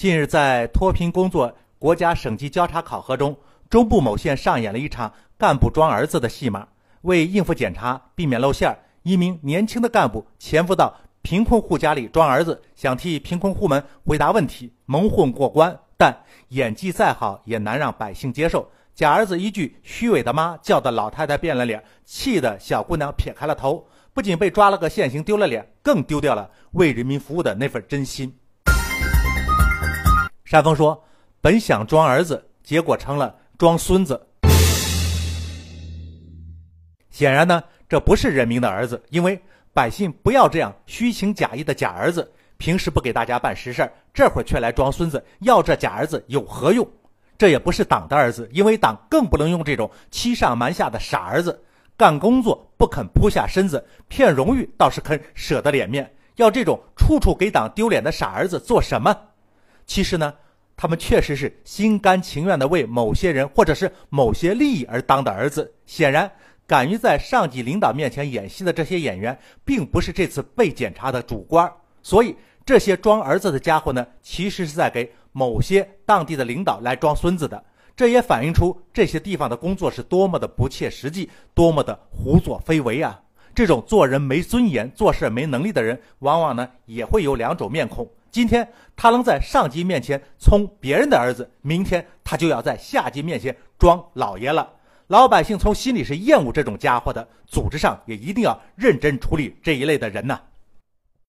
近日，在脱贫工作国家省级交叉考核中，中部某县上演了一场干部装儿子的戏码。为应付检查，避免露馅儿，一名年轻的干部潜伏到贫困户家里装儿子，想替贫困户们回答问题，蒙混过关。但演技再好，也难让百姓接受。假儿子一句“虚伪的妈”，叫得老太太变了脸，气得小姑娘撇开了头。不仅被抓了个现行，丢了脸，更丢掉了为人民服务的那份真心。山峰说：“本想装儿子，结果成了装孙子。显然呢，这不是人民的儿子，因为百姓不要这样虚情假意的假儿子。平时不给大家办实事儿，这会儿却来装孙子，要这假儿子有何用？这也不是党的儿子，因为党更不能用这种欺上瞒下的傻儿子。干工作不肯扑下身子，骗荣誉倒是肯舍得脸面。要这种处处给党丢脸的傻儿子做什么？”其实呢，他们确实是心甘情愿的为某些人或者是某些利益而当的儿子。显然，敢于在上级领导面前演戏的这些演员，并不是这次被检查的主官。所以，这些装儿子的家伙呢，其实是在给某些当地的领导来装孙子的。这也反映出这些地方的工作是多么的不切实际，多么的胡作非为啊！这种做人没尊严、做事没能力的人，往往呢也会有两种面孔。今天他能在上级面前充别人的儿子，明天他就要在下级面前装老爷了。老百姓从心里是厌恶这种家伙的，组织上也一定要认真处理这一类的人呢。